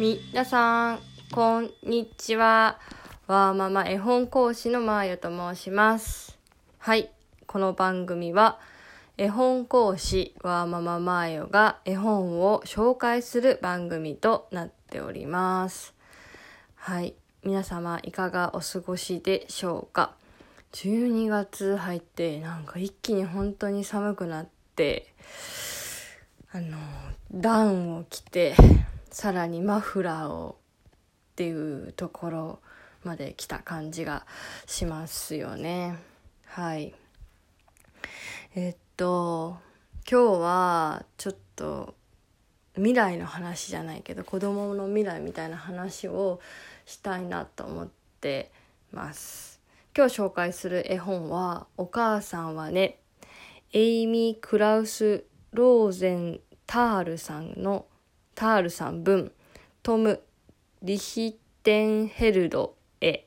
みなさん、こんにちは。わーママ絵本講師のまーよと申します。はい。この番組は、絵本講師わーママまーよが絵本を紹介する番組となっております。はい。皆様、いかがお過ごしでしょうか？12月入って、なんか一気に本当に寒くなって、あの、ダウンを着て、さらにマフラーをっていうところまで来た感じがしますよね。はい。えっと、今日はちょっと未来の話じゃないけど子供の未来みたいな話をしたいなと思ってます。今日紹介する絵本は「お母さんはね」エイミー・クラウス・ローゼンタールさんのタールさん文トム・リヒテンヘルド絵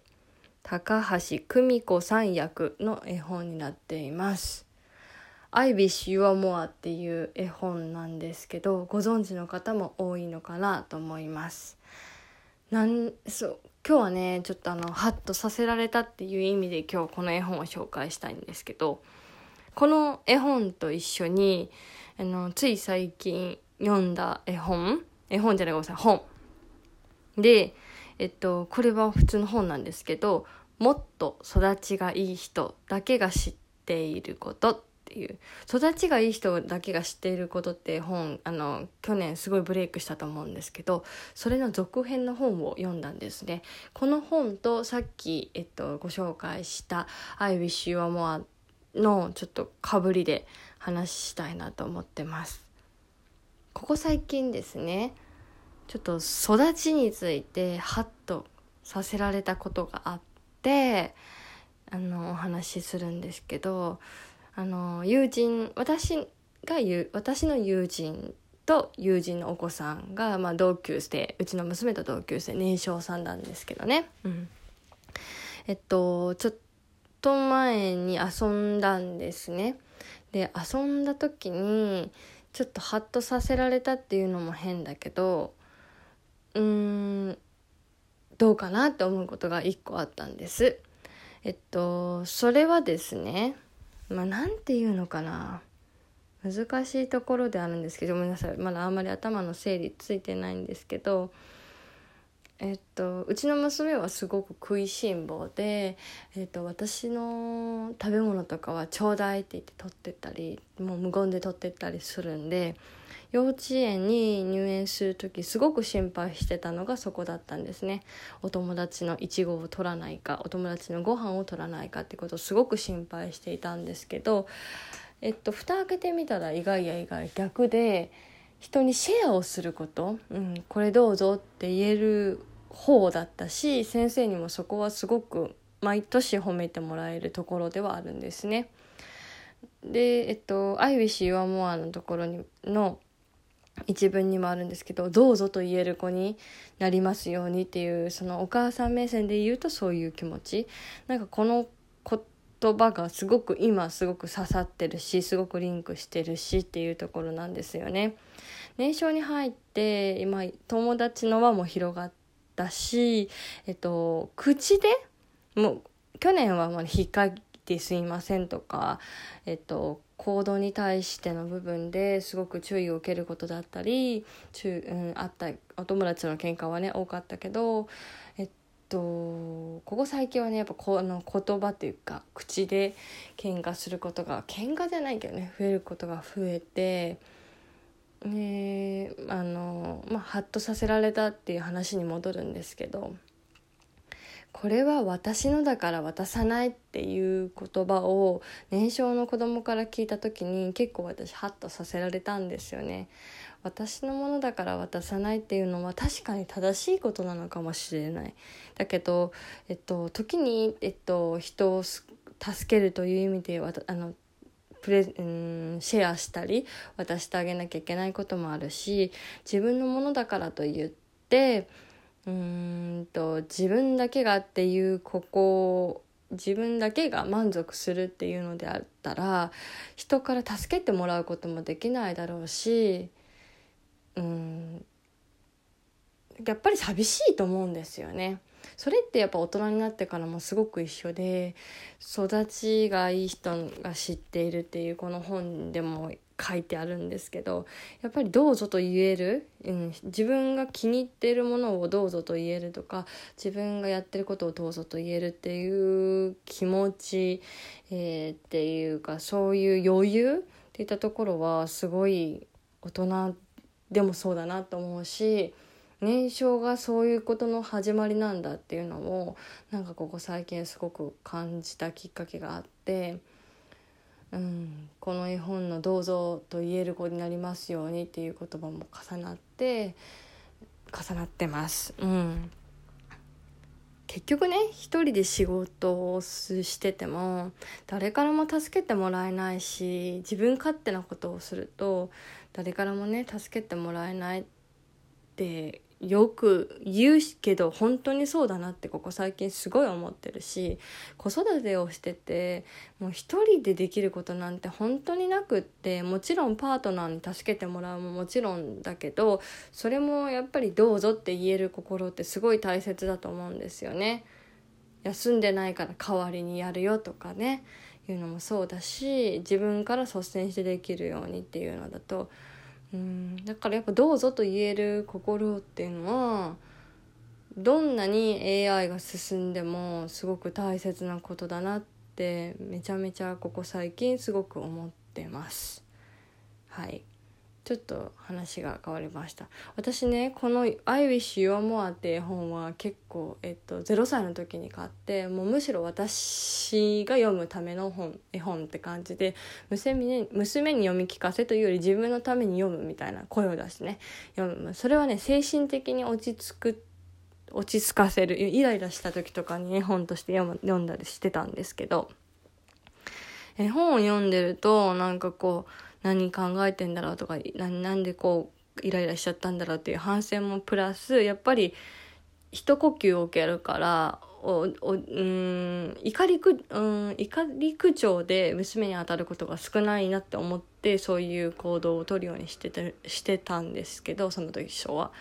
高橋久美子さん役の絵本になっています。I wish you are more っていう絵本なんですけどご存知の方も多いのかなと思います。なんそう今日はねちょっとあのハッとさせられたっていう意味で今日この絵本を紹介したいんですけどこの絵本と一緒にあのつい最近読んだ絵本？絵本じゃないごめんなさい本。でえっとこれは普通の本なんですけど「もっと育ちがいい人だけが知っていること」っていう。育ちがいい人だけが知っていることって本あの去年すごいブレイクしたと思うんですけどそれの続編の本を読んだんですね。この本とさっき、えっと、ご紹介した「I wish you were more」のちょっとかぶりで話したいなと思ってます。ここ最近ですねちょっと育ちについてハッとさせられたことがあってあのお話しするんですけどあの友人私が言う私の友人と友人のお子さんが、まあ、同級生うちの娘と同級生年少さんなんですけどね、うん、えっとちょっと前に遊んだんですね。で遊んだ時にちょっとハッとさせられたっていうのも変だけどうーんどうかなって思うことが1個あったんです。えっとそれはですねまあ何て言うのかな難しいところであるんですけどごめんなさいまだあんまり頭の整理ついてないんですけどえっとうちの娘はすごく食いしん坊で、えっと、私の食べ物とかはちょうだいって言って取ってったりもう無言で取ってったりするんで幼稚園に入園する時すごく心配してたのがそこだったんですね。お友達のいちごを取らないかお友達のご飯を取らないかってことをすごく心配していたんですけどえっと蓋開けてみたら意外や意外逆で人にシェアをすること、うん、これどうぞって言える方だったし先生にもそこはすごく毎年褒めてもらえるところではあるんですね。でえっと「I wish you are more」のところにの一文にもあるんですけど「どうぞ」と言える子になりますようにっていうそのお母さん目線で言うとそういう気持ちなんかこの言葉がすごく今すごく刺さってるしすごくリンクしてるしっていうところなんですよね。年少に入って今友達の輪も広がったし、えっと、口でもう去年はもう引っかいてすいませんとか、えっと、行動に対しての部分ですごく注意を受けることだったり注、うん、あったお友達の喧嘩はね多かったけどえっとここ最近はねやっぱこの言葉というか口で喧嘩することが喧嘩じゃないけどね増えることが増えて。ねあのまあハッとさせられたっていう話に戻るんですけどこれは私のだから渡さないっていう言葉を年少の子供から聞いた時に結構私ハッとさせられたんですよね。私のものだから渡さないっていうのは確かに正しいことなのかもしれない。だけど、えっと、時に、えっと、人を助けるという意味でわたあのプレうんシェアしたり渡してあげなきゃいけないこともあるし自分のものだからと言ってうんと自分だけがっていうここ自分だけが満足するっていうのであったら人から助けてもらうこともできないだろうしうんやっぱり寂しいと思うんですよね。それってやっぱ大人になってからもすごく一緒で育ちがいい人が知っているっていうこの本でも書いてあるんですけどやっぱりどうぞと言える、うん、自分が気に入っているものをどうぞと言えるとか自分がやってることをどうぞと言えるっていう気持ち、えー、っていうかそういう余裕っていったところはすごい大人でもそうだなと思うし年少がそういうことの始まりなんだっていうのをなんかここ最近すごく感じたきっかけがあって、うん、この絵本の「どうぞ」と言える子になりますようにっていう言葉も重なって重なってます。うん結局ね一人で仕事をしてても誰からも助けてもらえないし自分勝手なことをすると誰からもね助けてもらえないってよく言うけど本当にそうだなってここ最近すごい思ってるし子育てをしててもう一人でできることなんて本当になくってもちろんパートナーに助けてもらうももちろんだけどそれもやっぱりどうぞって言える心ってすごい大切だと思うんですよね。休んでないから代わりにやるよとかねいうのもそうだし自分から率先してできるようにっていうのだとうんだからやっぱどうぞと言える心っていうのはどんなに AI が進んでもすごく大切なことだなってめちゃめちゃここ最近すごく思ってます。はい。ちょっと話が変わりました。私ねこの「I wish you are more」って絵本は結構、えっと、0歳の時に買ってもうむしろ私が読むための本絵本って感じで娘に娘に読み聞かせというより自分のために読むみたいな声を出してね読む。それはね精神的に落ち着く落ち着かせるイライラした時とかに絵本として読読んだりしてたんですけど絵本を読んでるとなんかこう何考えてんだろうとかなんでこうイライラしちゃったんだろうっていう反省もプラスやっぱり一呼吸を受けるからおおうん怒りくうん怒り口調で娘に当たることが少ないなって思ってそういう行動をとるようにしててしてたんですけどその時書は。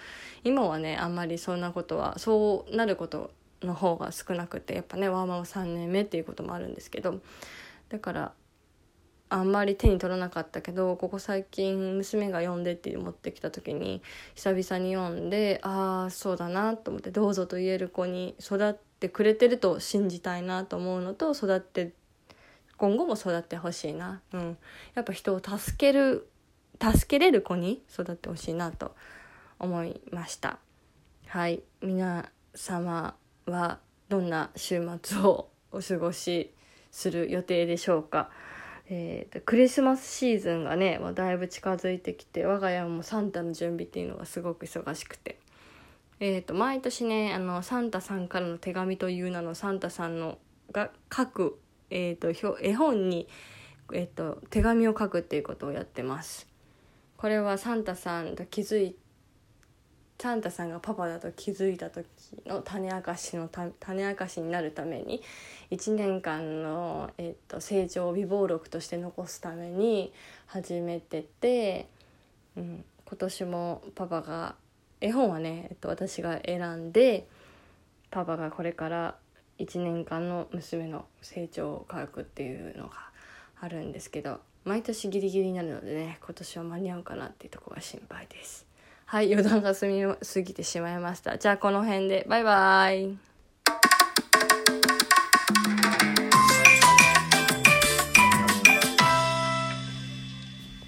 今はねあんまりそんなことはそうなることの方が少なくてやっぱねワーママ3年目っていうこともあるんですけどだからあんまり手に取らなかったけどここ最近娘が読んでって持ってきた時に久々に読んでああそうだなと思ってどうぞと言える子に育ってくれてると信じたいなと思うのと育って今後も育ってほしいな、うん、やっぱ人を助ける助けれる子に育ってほしいなと思いました。はい。皆様はどんな週末をお過ごしする予定でしょうか？えー、クリスマスシーズンがね、まあ、だいぶ近づいてきて我が家もサンタの準備っていうのがすごく忙しくて、えーと、毎年ねあのサンタさんからの手紙という名のサンタさんのが書く、えーと、絵本に、えーと手紙を書くっていうことをやってます。これはサンタさんと気づいサンタさんがパパだと気づいた時の種明かしの種明かしになるために1年間の、えっと、成長を備忘録として残すために始めてて、うん、今年もパパが絵本はね、えっと、私が選んでパパがこれから1年間の娘の成長を書くっていうのがあるんですけど毎年ギリギリになるのでね今年は間に合うかなっていうとこが心配です。はい、余談が過ぎてしまいました。じゃあこの辺で、バイバーイ。